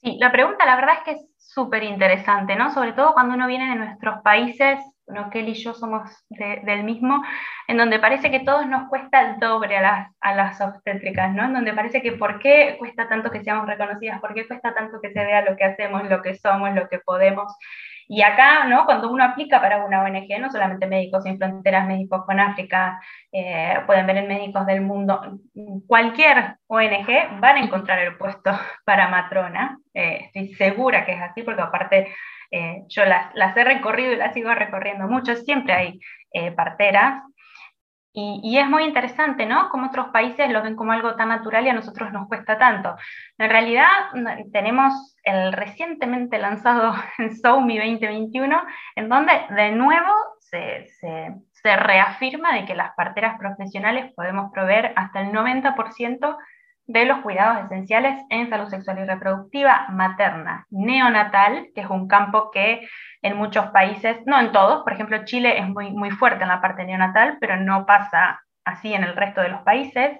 Sí, la pregunta la verdad es que es súper interesante, ¿no? Sobre todo cuando uno viene de nuestros países, bueno, Kelly y yo somos del mismo, en donde parece que todos nos cuesta el doble a las, a las obstétricas, ¿no? En donde parece que por qué cuesta tanto que seamos reconocidas, por qué cuesta tanto que se vea lo que hacemos, lo que somos, lo que podemos. Y acá, ¿no? cuando uno aplica para una ONG, no solamente Médicos Sin Fronteras, Médicos con África, eh, pueden ver en Médicos del Mundo, cualquier ONG van a encontrar el puesto para matrona. Eh, estoy segura que es así, porque aparte eh, yo las, las, he recorrido y las sigo recorriendo mucho, siempre hay parteras y, es muy interesante, ¿no? Como otros países lo ven como algo tan natural y a nosotros nos cuesta tanto. En realidad tenemos el recientemente lanzado SOUMI 2021, en donde de nuevo se, se, se reafirma de que las parteras profesionales podemos proveer hasta el 90% de los cuidados esenciales en salud sexual y reproductiva materna, neonatal, que es un campo que en muchos países, no en todos, por ejemplo Chile es muy, muy fuerte en la parte neonatal, pero no pasa así en el resto de los países,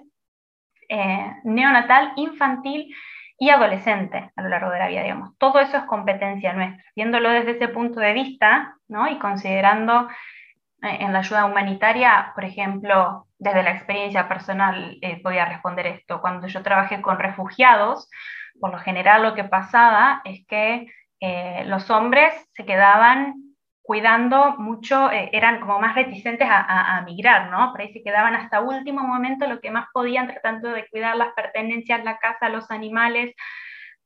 eh, neonatal, infantil y adolescente a lo largo de la vida, digamos. Todo eso es competencia nuestra. Viéndolo desde ese punto de vista, ¿no? y considerando eh, en la ayuda humanitaria, por ejemplo, desde la experiencia personal eh, voy a responder esto. Cuando yo trabajé con refugiados, por lo general lo que pasaba es que eh, los hombres se quedaban cuidando mucho, eh, eran como más reticentes a, migrar, ¿no? Por ahí se quedaban hasta último momento lo que más podían, tratando de cuidar las pertenencias, la casa, los animales,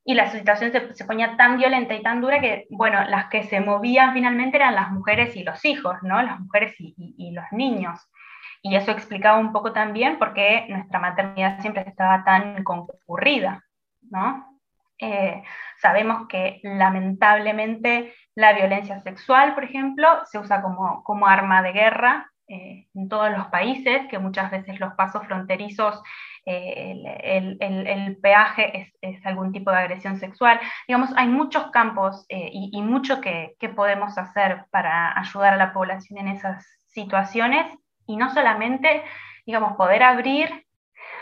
y la situación se, ponía tan violenta y tan dura que, bueno, las que se movían finalmente eran las mujeres y los hijos, ¿no? Las mujeres y, los niños. Y eso explicaba un poco también por qué nuestra maternidad siempre estaba tan concurrida, ¿no? Eh, sabemos que lamentablemente la violencia sexual, por ejemplo, se usa como, como arma de guerra eh, en todos los países, que muchas veces los pasos fronterizos, eh, el, peaje es, algún tipo de agresión sexual. Digamos, hay muchos campos y, mucho que podemos hacer para ayudar a la población en esas situaciones y no solamente, digamos, poder abrir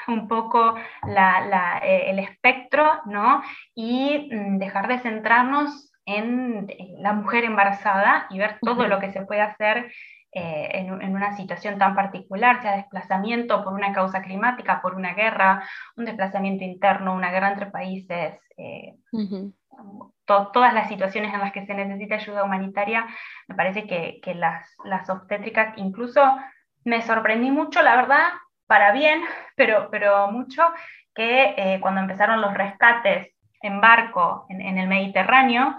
un poco eh, el espectro, ¿no? Y mm, dejar de centrarnos en la mujer embarazada y ver todo lo que se puede hacer eh, en, una situación tan particular, sea desplazamiento por una causa climática, por una guerra, un desplazamiento interno, una guerra entre países, eh, todas las situaciones en las que se necesita ayuda humanitaria, me parece que, que las, las obstétricas, incluso me sorprendí mucho, la verdad, para bien, pero, pero mucho, que eh, cuando empezaron los rescates en barco en, el Mediterráneo,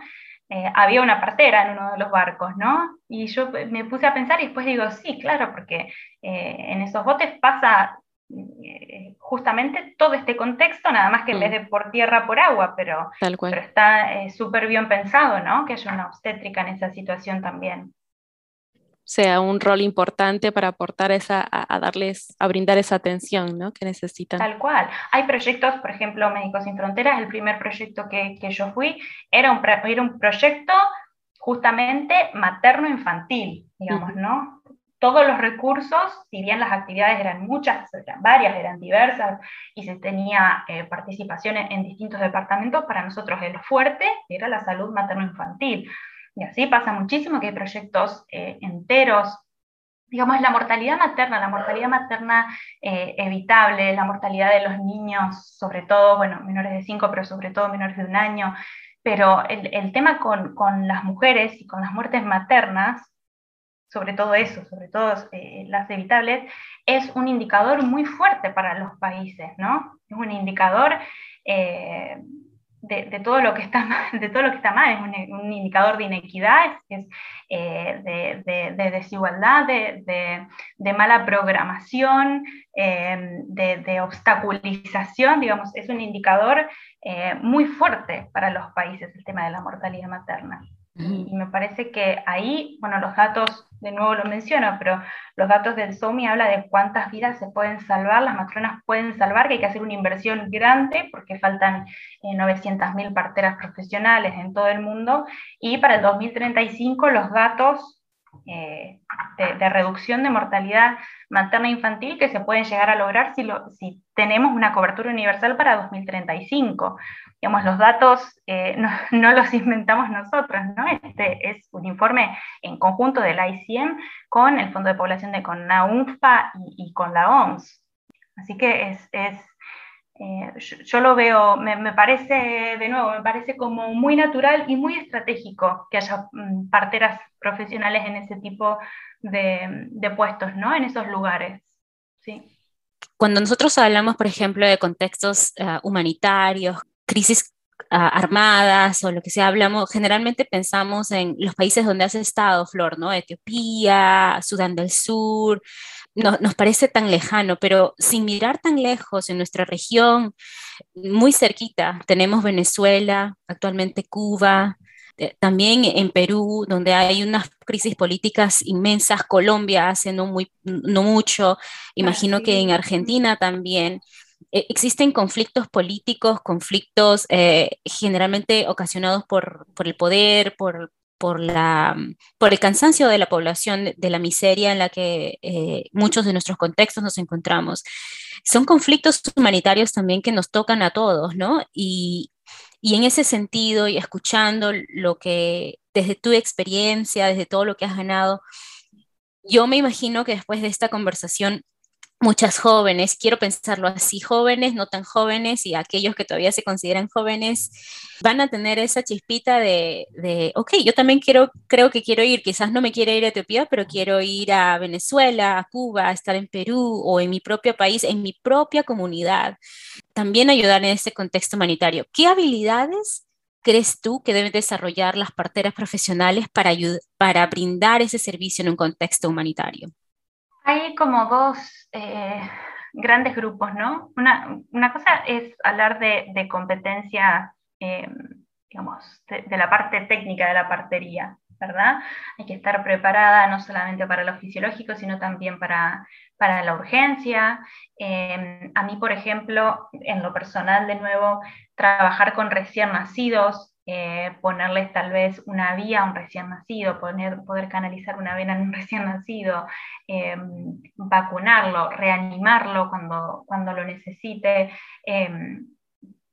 eh, había una partera en uno de los barcos, ¿no? Y yo me puse a pensar y después digo, sí, claro, porque eh, en esos botes pasa justamente todo este contexto, nada más que en vez de por tierra, por agua, pero, pero está súper bien pensado, ¿no? Que haya una obstétrica en esa situación también sea un rol importante para aportar esa, a, darles, a brindar esa atención ¿no? que necesitan. Tal cual. Hay proyectos, por ejemplo, Médicos Sin Fronteras, el primer proyecto que, que yo fui, era un, era un proyecto justamente materno-infantil, digamos, ¿no? Todos los recursos, si bien las actividades eran muchas, eran varias, eran diversas, y se tenía eh, participación en, en distintos departamentos, para nosotros el fuerte era la salud materno-infantil. Y así pasa muchísimo que hay proyectos eh, enteros. Digamos, la mortalidad materna, la mortalidad materna eh, evitable, la mortalidad de los niños, sobre todo, bueno, menores de 5, pero sobre todo menores de un año. Pero el, tema con, con, las mujeres y con las muertes maternas, sobre todo eso, sobre todo eh, las evitables, es un indicador muy fuerte para los países, ¿no? Es un indicador de, todo lo que está mal, de todo lo que está mal, es un, indicador de inequidad, es, eh, de, desigualdad, de, mala programación, eh, de, obstaculización, digamos, es un indicador eh, muy fuerte para los países el tema de la mortalidad materna. Y me parece que ahí, bueno, los datos, de nuevo lo menciono, pero los datos del SOMI habla de cuántas vidas se pueden salvar, las matronas pueden salvar, que hay que hacer una inversión grande porque faltan eh, 900.000 parteras profesionales en todo el mundo. Y para el 2035 los datos eh, de, reducción de mortalidad materna e infantil que se pueden llegar a lograr si, si tenemos una cobertura universal para 2035 digamos, los datos eh, no, los inventamos nosotros, ¿no? Este es un informe en conjunto del ICM con el Fondo de Población de con la UNFPA y, con la OMS. Así que es, es eh, yo, lo veo, me, parece, de nuevo, me parece como muy natural y muy estratégico que haya mm, parteras profesionales en ese tipo de, de puestos, ¿no? En esos lugares. Sí. Cuando nosotros hablamos, por ejemplo, de contextos uh, humanitarios, crisis ah, armadas o lo que sea, hablamos, generalmente pensamos en los países donde has estado, Flor, ¿no? Etiopía, Sudán del Sur, no, nos parece tan lejano, pero sin mirar tan lejos en nuestra región, muy cerquita, tenemos Venezuela, actualmente Cuba, eh, también en Perú, donde hay unas crisis políticas inmensas, Colombia hace no, muy, no mucho, imagino que en Argentina también. Eh, existen conflictos políticos, conflictos eh, generalmente ocasionados por, el poder, por, por, la, por el cansancio de la población, de, la miseria en la que eh, muchos de nuestros contextos nos encontramos. Son conflictos humanitarios también que nos tocan a todos, ¿no? Y, y en ese sentido, y escuchando lo que desde tu experiencia, desde todo lo que has ganado, yo me imagino que después de esta conversación muchas jóvenes, quiero pensarlo así, jóvenes, no tan jóvenes y aquellos que todavía se consideran jóvenes, van a tener esa chispita de, de, ok, yo también quiero, creo que quiero ir, quizás no me quiero ir a Etiopía, pero quiero ir a Venezuela, a Cuba, a estar en Perú o en mi propio país, en mi propia comunidad. También ayudar en este contexto humanitario. ¿Qué habilidades crees tú que deben desarrollar las parteras profesionales para, para brindar ese servicio en un contexto humanitario? Hay como dos eh, grandes grupos, ¿no? Una, cosa es hablar de, competencia, eh, digamos, de, la parte técnica de la partería, ¿verdad? Hay que estar preparada no solamente para lo fisiológico, sino también para, para la urgencia. Eh, a mí, por ejemplo, en lo personal, de nuevo, trabajar con recién nacidos, eh, ponerles tal vez una vía a un recién nacido, poner, poder canalizar una vena en un recién nacido, em, vacunarlo, reanimarlo cuando, cuando lo necesite, em,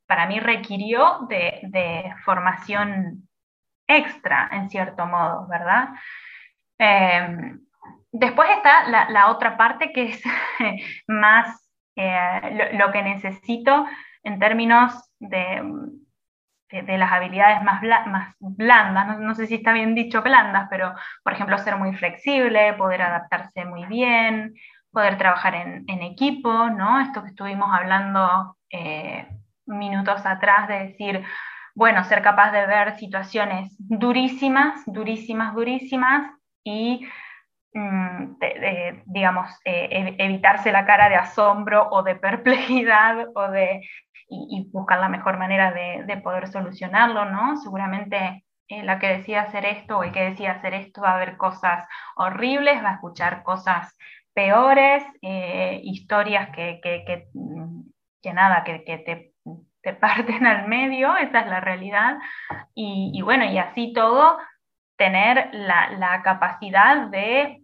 para mí requirió de, formación extra, en cierto modo, ¿verdad? Em, después está la, otra parte que es más eh, lo que necesito en términos de de, las habilidades más, más blandas, no, sé si está bien dicho blandas, pero por ejemplo ser muy flexible, poder adaptarse muy bien, poder trabajar en, equipo, ¿no? Esto que estuvimos hablando eh, minutos atrás de decir, bueno, ser capaz de ver situaciones durísimas, durísimas, durísimas y mm, digamos, eh, evitarse la cara de asombro o de perplejidad o de y, buscar la mejor manera de, poder solucionarlo, ¿no? Seguramente eh, la que decida hacer esto o el que decida hacer esto va a ver cosas horribles, va a escuchar cosas peores, eh, historias que, que, que, nada, que, te, te, parten al medio, esa es la realidad. Y, y bueno, y así todo, tener la, la, capacidad de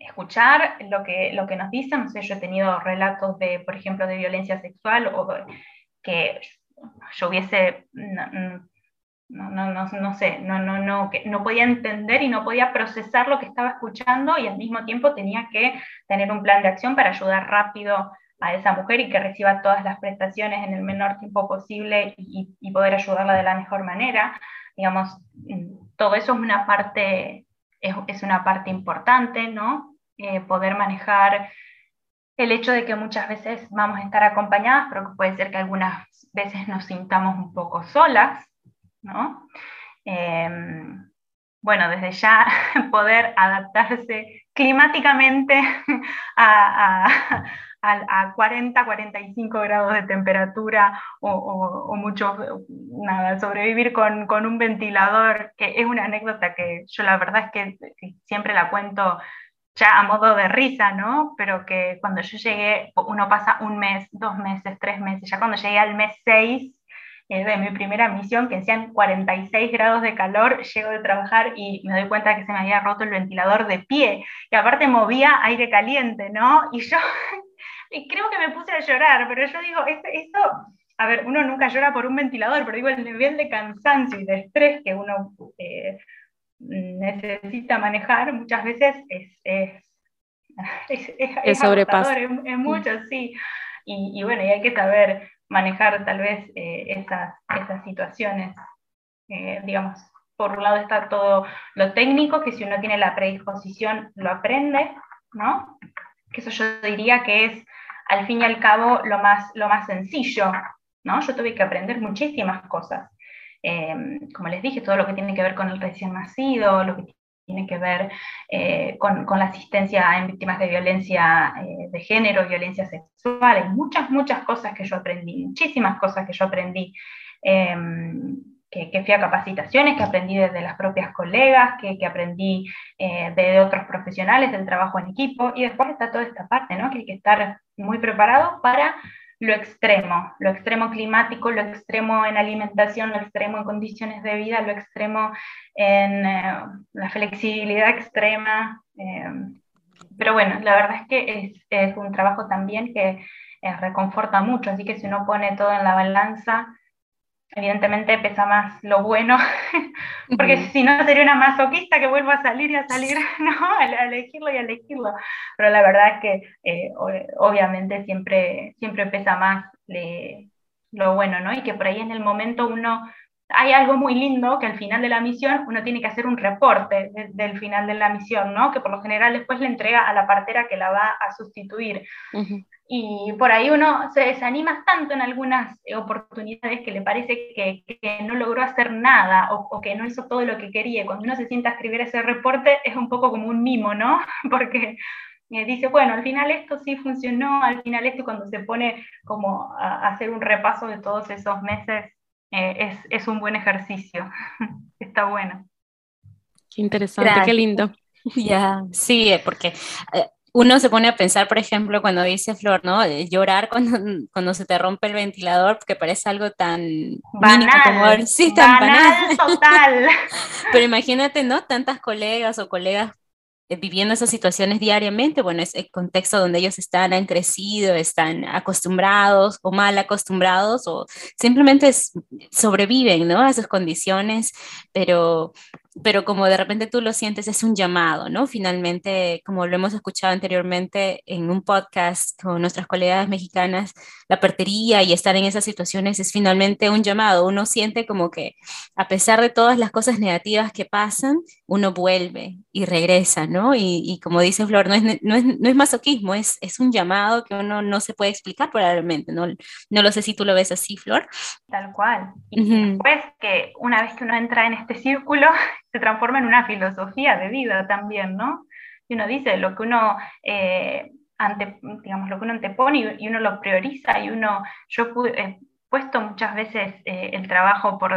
escuchar lo que, lo que nos dicen. No sé, yo he tenido relatos de, por ejemplo, de violencia sexual o que yo hubiese, no, no, no, no, sé, no, no, no, que no podía entender y no podía procesar lo que estaba escuchando y al mismo tiempo tenía que tener un plan de acción para ayudar rápido a esa mujer y que reciba todas las prestaciones en el menor tiempo posible y, poder ayudarla de la mejor manera. Digamos, todo eso es una parte, es, una parte importante, ¿no? Eh, poder manejar el hecho de que muchas veces vamos a estar acompañadas, pero puede ser que algunas veces nos sintamos un poco solas, ¿no? Em, bueno, desde ya poder adaptarse climáticamente a, 40, 45 grados de temperatura o, mucho, nada, sobrevivir con, con, un ventilador, que es una anécdota que yo la verdad es que siempre la cuento ya a modo de risa, ¿no? Pero que cuando yo llegué, uno pasa un mes, dos meses, tres meses, ya cuando llegué al mes seis eh, de mi primera misión, que hacían 46 grados de calor, llego de trabajar y me doy cuenta que se me había roto el ventilador de pie, y aparte movía aire caliente, ¿no? Y yo y creo que me puse a llorar, pero yo digo, esto, a ver, uno nunca llora por un ventilador, pero digo, el nivel de cansancio y de estrés que uno... Eh, necesita manejar muchas veces es, es, es, es, es, mucho, sí. Y, y, bueno, y hay que saber manejar tal vez eh, esas, esas, situaciones. Eh, digamos, por un lado está todo lo técnico, que si uno tiene la predisposición lo aprende, ¿no? Que eso yo diría que es al fin y al cabo lo más, lo más sencillo, ¿no? Yo tuve que aprender muchísimas cosas. Em, como les dije, todo lo que tiene que ver con el recién nacido, lo que tiene que ver eh, con, la asistencia en víctimas de violencia eh, de género, violencia sexual, hay muchas, muchas cosas que yo aprendí, muchísimas cosas que yo aprendí, em, que, fui a capacitaciones, que aprendí desde las propias colegas, que, aprendí eh, de otros profesionales del trabajo en equipo, y después está toda esta parte, ¿no? que hay que estar muy preparado para lo extremo, lo extremo climático, lo extremo en alimentación, lo extremo en condiciones de vida, lo extremo en eh, la flexibilidad extrema. Eh, pero bueno, la verdad es que es, un trabajo también que eh, reconforta mucho, así que si uno pone todo en la balanza, evidentemente pesa más lo bueno, porque si no sería una masoquista que vuelva a salir y a salir, ¿no? A, elegirlo y a elegirlo. Pero la verdad es que eh, obviamente siempre, siempre pesa más lo bueno, ¿no? Y que por ahí en el momento uno hay algo muy lindo que al final de la misión uno tiene que hacer un reporte del final de la misión, ¿no? Que por lo general después le entrega a la partera que la va a sustituir. Y por ahí uno se desanima tanto en algunas oportunidades que le parece que, no logró hacer nada o, que no hizo todo lo que quería. Cuando uno se sienta a escribir ese reporte es un poco como un mimo, ¿no? Porque eh, dice, bueno, al final esto sí funcionó, al final esto cuando se pone como a hacer un repaso de todos esos meses eh, es, un buen ejercicio. Está bueno. Qué interesante, qué lindo. Ya, sí, eh, porque eh, uno se pone a pensar, por ejemplo, cuando dice Flor, ¿no? Llorar cuando, cuando se te rompe el ventilador, porque parece algo tan banal, como, sí, tan banal, total. Pero imagínate, ¿no? Tantas colegas o colegas viviendo esas situaciones diariamente, bueno, es el contexto donde ellos están, han crecido, están acostumbrados o mal acostumbrados o simplemente sobreviven, ¿no? A esas condiciones, pero pero como de repente tú lo sientes, es un llamado, ¿no? Finalmente, como lo hemos escuchado anteriormente en un podcast con nuestras colegas mexicanas, la partería y estar en esas situaciones es finalmente un llamado. Uno siente como que a pesar de todas las cosas negativas que pasan, uno vuelve y regresa, ¿no? Y, como dice Flor, no es, no es, no es masoquismo, es, es, un llamado que uno no se puede explicar probablemente, ¿no? No lo sé si tú lo ves así, Flor. Tal cual. Y después que una vez que uno entra en este círculo, se transforma en una filosofía de vida también, ¿no? Y uno dice lo que uno, eh, ante, digamos, lo que uno antepone y, uno lo prioriza y uno, yo he puesto muchas veces eh, el trabajo por,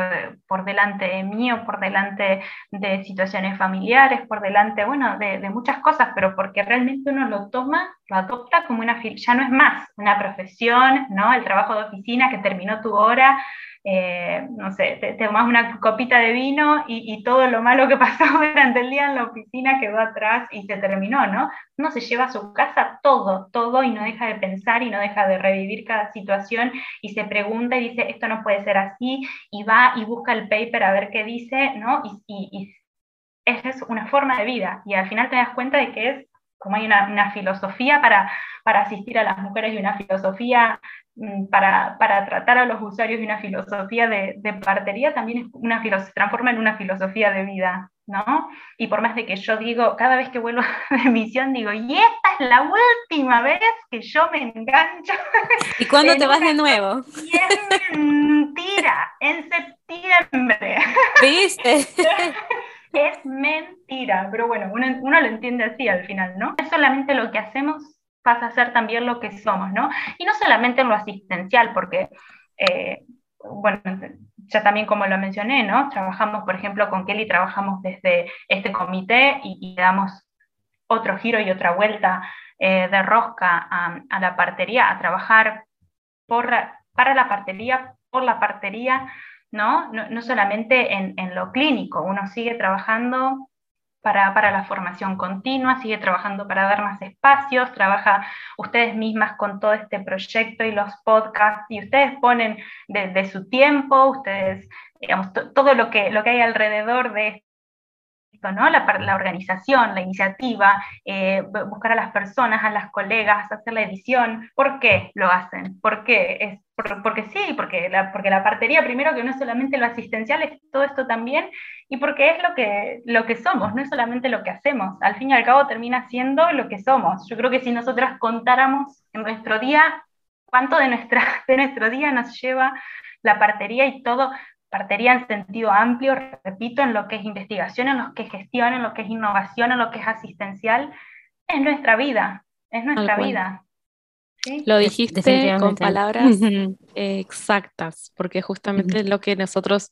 por delante mío, por delante de situaciones familiares, por delante, bueno, de, de, muchas cosas, pero porque realmente uno lo toma, lo adopta como una, ya no es más una profesión, ¿no? El trabajo de oficina que terminó tu hora, eh, no sé, te, tomas una copita de vino y, todo lo malo que pasó durante el día en la oficina quedó atrás y se terminó, ¿no? Uno se lleva a su casa todo, todo y no deja de pensar y no deja de revivir cada situación y se pregunta y dice, esto no puede ser así, y va y busca el paper a ver qué dice, ¿no? Y, y, esa es una forma de vida y al final te das cuenta de que es como hay una, una filosofía para, para asistir a las mujeres y una filosofía mm, para, tratar a los usuarios de una filosofía de, de partería también es una se transforma en una filosofía de vida, ¿no? Y por más de que yo digo, cada vez que vuelvo de misión, digo, y esta es la última vez que yo me engancho. ¿Y cuándo te vas de nuevo? Y es mentira, en septiembre. ¿Viste? es mentira, pero bueno, uno, uno, lo entiende así al final, ¿no? Es solamente lo que hacemos pasa a ser también lo que somos, ¿no? Y no solamente en lo asistencial, porque, eh, bueno, ya también como lo mencioné, ¿no? Trabajamos, por ejemplo, con Kelly, trabajamos desde este comité y, damos otro giro y otra vuelta eh, de rosca a, la partería, a trabajar por, para la partería, por la partería, ¿no? No, solamente en, en, lo clínico, uno sigue trabajando para, para, la formación continua, sigue trabajando para dar más espacios, trabaja ustedes mismas con todo este proyecto y los podcasts, y ustedes ponen de, su tiempo, ustedes, digamos, todo lo que, lo que hay alrededor de ¿no? La, organización, la iniciativa, eh, buscar a las personas, a las colegas, hacer la edición. ¿Por qué lo hacen? ¿Por qué? Es porque sí, porque la, porque la partería, primero que no es solamente lo asistencial, es todo esto también, y porque es lo que, lo que somos, no es solamente lo que hacemos. Al fin y al cabo termina siendo lo que somos. Yo creo que si nosotras contáramos en nuestro día cuánto de, nuestra, de nuestro día nos lleva la partería y todo, partería en sentido amplio, repito, en lo que es investigación, en lo que es gestión, en lo que es innovación, en lo que es asistencial, es nuestra vida, es nuestra vida. Lo dijiste con palabras exactas, porque justamente lo que nosotros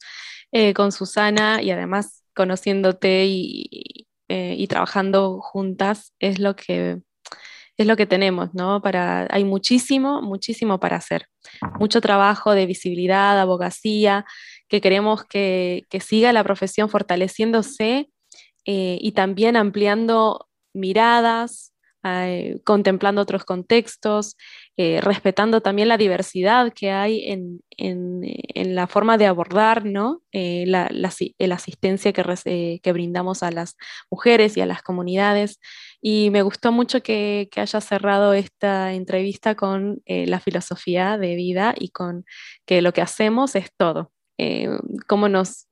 eh, con Susana y además conociéndote y, eh, y, trabajando juntas es lo que es lo que tenemos, ¿no? Para, hay muchísimo, muchísimo para hacer. Mucho trabajo de visibilidad, abogacía, que queremos que, siga la profesión fortaleciéndose eh, y también ampliando miradas, eh, contemplando otros contextos, eh, respetando también la diversidad que hay en, la forma de abordar ¿no? la, asistencia que, que, brindamos a las mujeres y a las comunidades. Y me gustó mucho que, que haya cerrado esta entrevista con la filosofía de vida y con que lo que hacemos es todo. Eh, cómo nos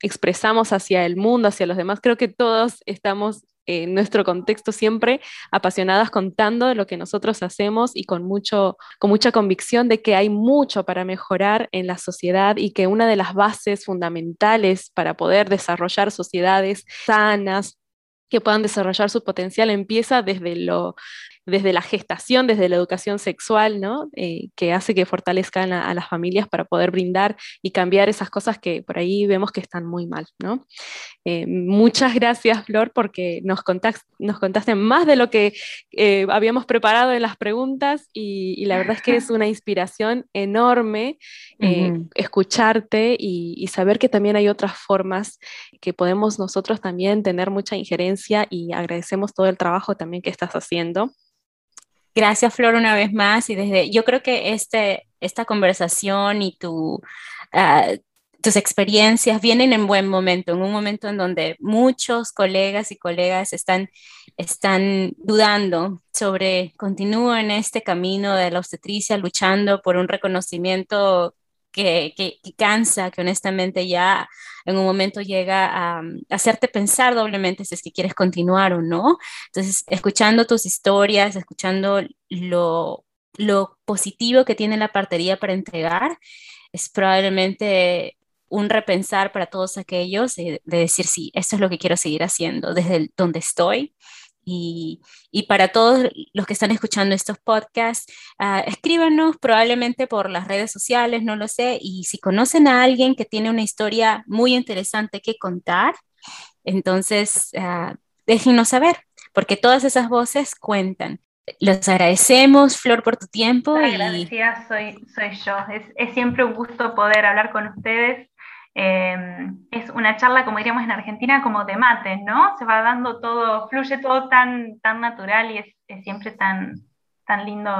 expresamos hacia el mundo, hacia los demás. Creo que todos estamos en nuestro contexto siempre apasionadas contando lo que nosotros hacemos y con, mucho, con mucha convicción de que hay mucho para mejorar en la sociedad y que una de las bases fundamentales para poder desarrollar sociedades sanas, que puedan desarrollar su potencial empieza desde lo desde la gestación, desde la educación sexual, ¿no? Eh, que hace que fortalezcan a, las familias para poder brindar y cambiar esas cosas que por ahí vemos que están muy mal. ¿no? Eh, muchas gracias, Flor, porque nos, nos contaste más de lo que eh, habíamos preparado en las preguntas y, la verdad es que es una inspiración enorme escucharte y, y saber que también hay otras formas que podemos nosotros también tener mucha injerencia y agradecemos todo el trabajo también que estás haciendo. Gracias, Flor, una vez más. Y desde, yo creo que este, esta conversación y tu, ah, tus experiencias vienen en buen momento, en un momento en donde muchos colegas y colegas están, están dudando sobre, continúo en este camino de la obstetricia, luchando por un reconocimiento que, que, cansa, que honestamente ya en un momento llega a, hacerte pensar doblemente si es que quieres continuar o no. Entonces, escuchando tus historias, escuchando lo, lo positivo que tiene la partería para entregar, es probablemente un repensar para todos aquellos de, de decir, sí, esto es lo que quiero seguir haciendo desde donde estoy y, para todos los que están escuchando estos podcasts, uh, escríbanos probablemente por las redes sociales, no lo sé, y si conocen a alguien que tiene una historia muy interesante que contar, entonces uh, déjenos saber, porque todas esas voces cuentan. Les agradecemos, Flor, por tu tiempo. Agradecida soy, soy yo. Es, es siempre un gusto poder hablar con ustedes Em, es una charla, como diríamos en Argentina, como de mate, ¿no? Se va dando todo, fluye todo tan, tan natural y es, siempre tan, tan lindo,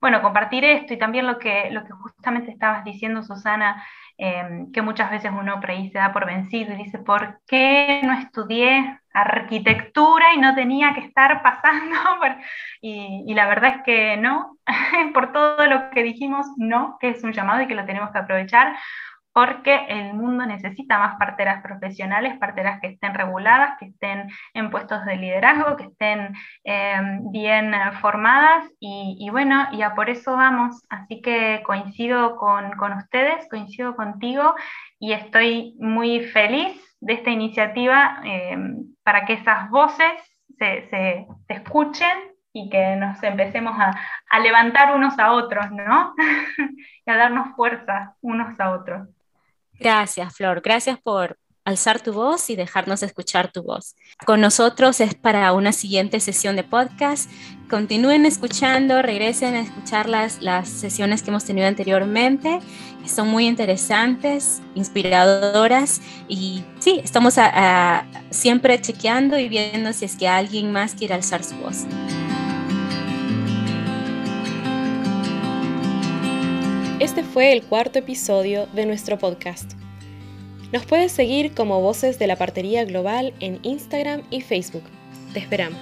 bueno, compartir esto y también lo que, lo que justamente estabas diciendo, Susana, em, que muchas veces uno por se da por vencido y dice, ¿por qué no estudié arquitectura y no tenía que estar pasando? y, y la verdad es que no, por todo lo que dijimos, no, que es un llamado y que lo tenemos que aprovechar porque el mundo necesita más parteras profesionales, parteras que estén reguladas, que estén en puestos de liderazgo, que estén em, bien formadas y, bueno, ya por eso vamos. Así que coincido con, ustedes, coincido contigo y estoy muy feliz de esta iniciativa em, para que esas voces se, escuchen y que nos empecemos a, a levantar unos a otros, ¿no? y a darnos fuerza unos a otros. Gracias, Flor. Gracias por alzar tu voz y dejarnos escuchar tu voz. Con nosotros es para una siguiente sesión de podcast. Continúen escuchando, regresen a escuchar las, las sesiones que hemos tenido anteriormente. Son muy interesantes, inspiradoras y sí, estamos siempre chequeando y viendo si es que alguien más quiere alzar su voz. Este fue el cuarto episodio de nuestro podcast. Nos puedes seguir como Voces de la Partería Global en Instagram y Facebook. Te esperamos.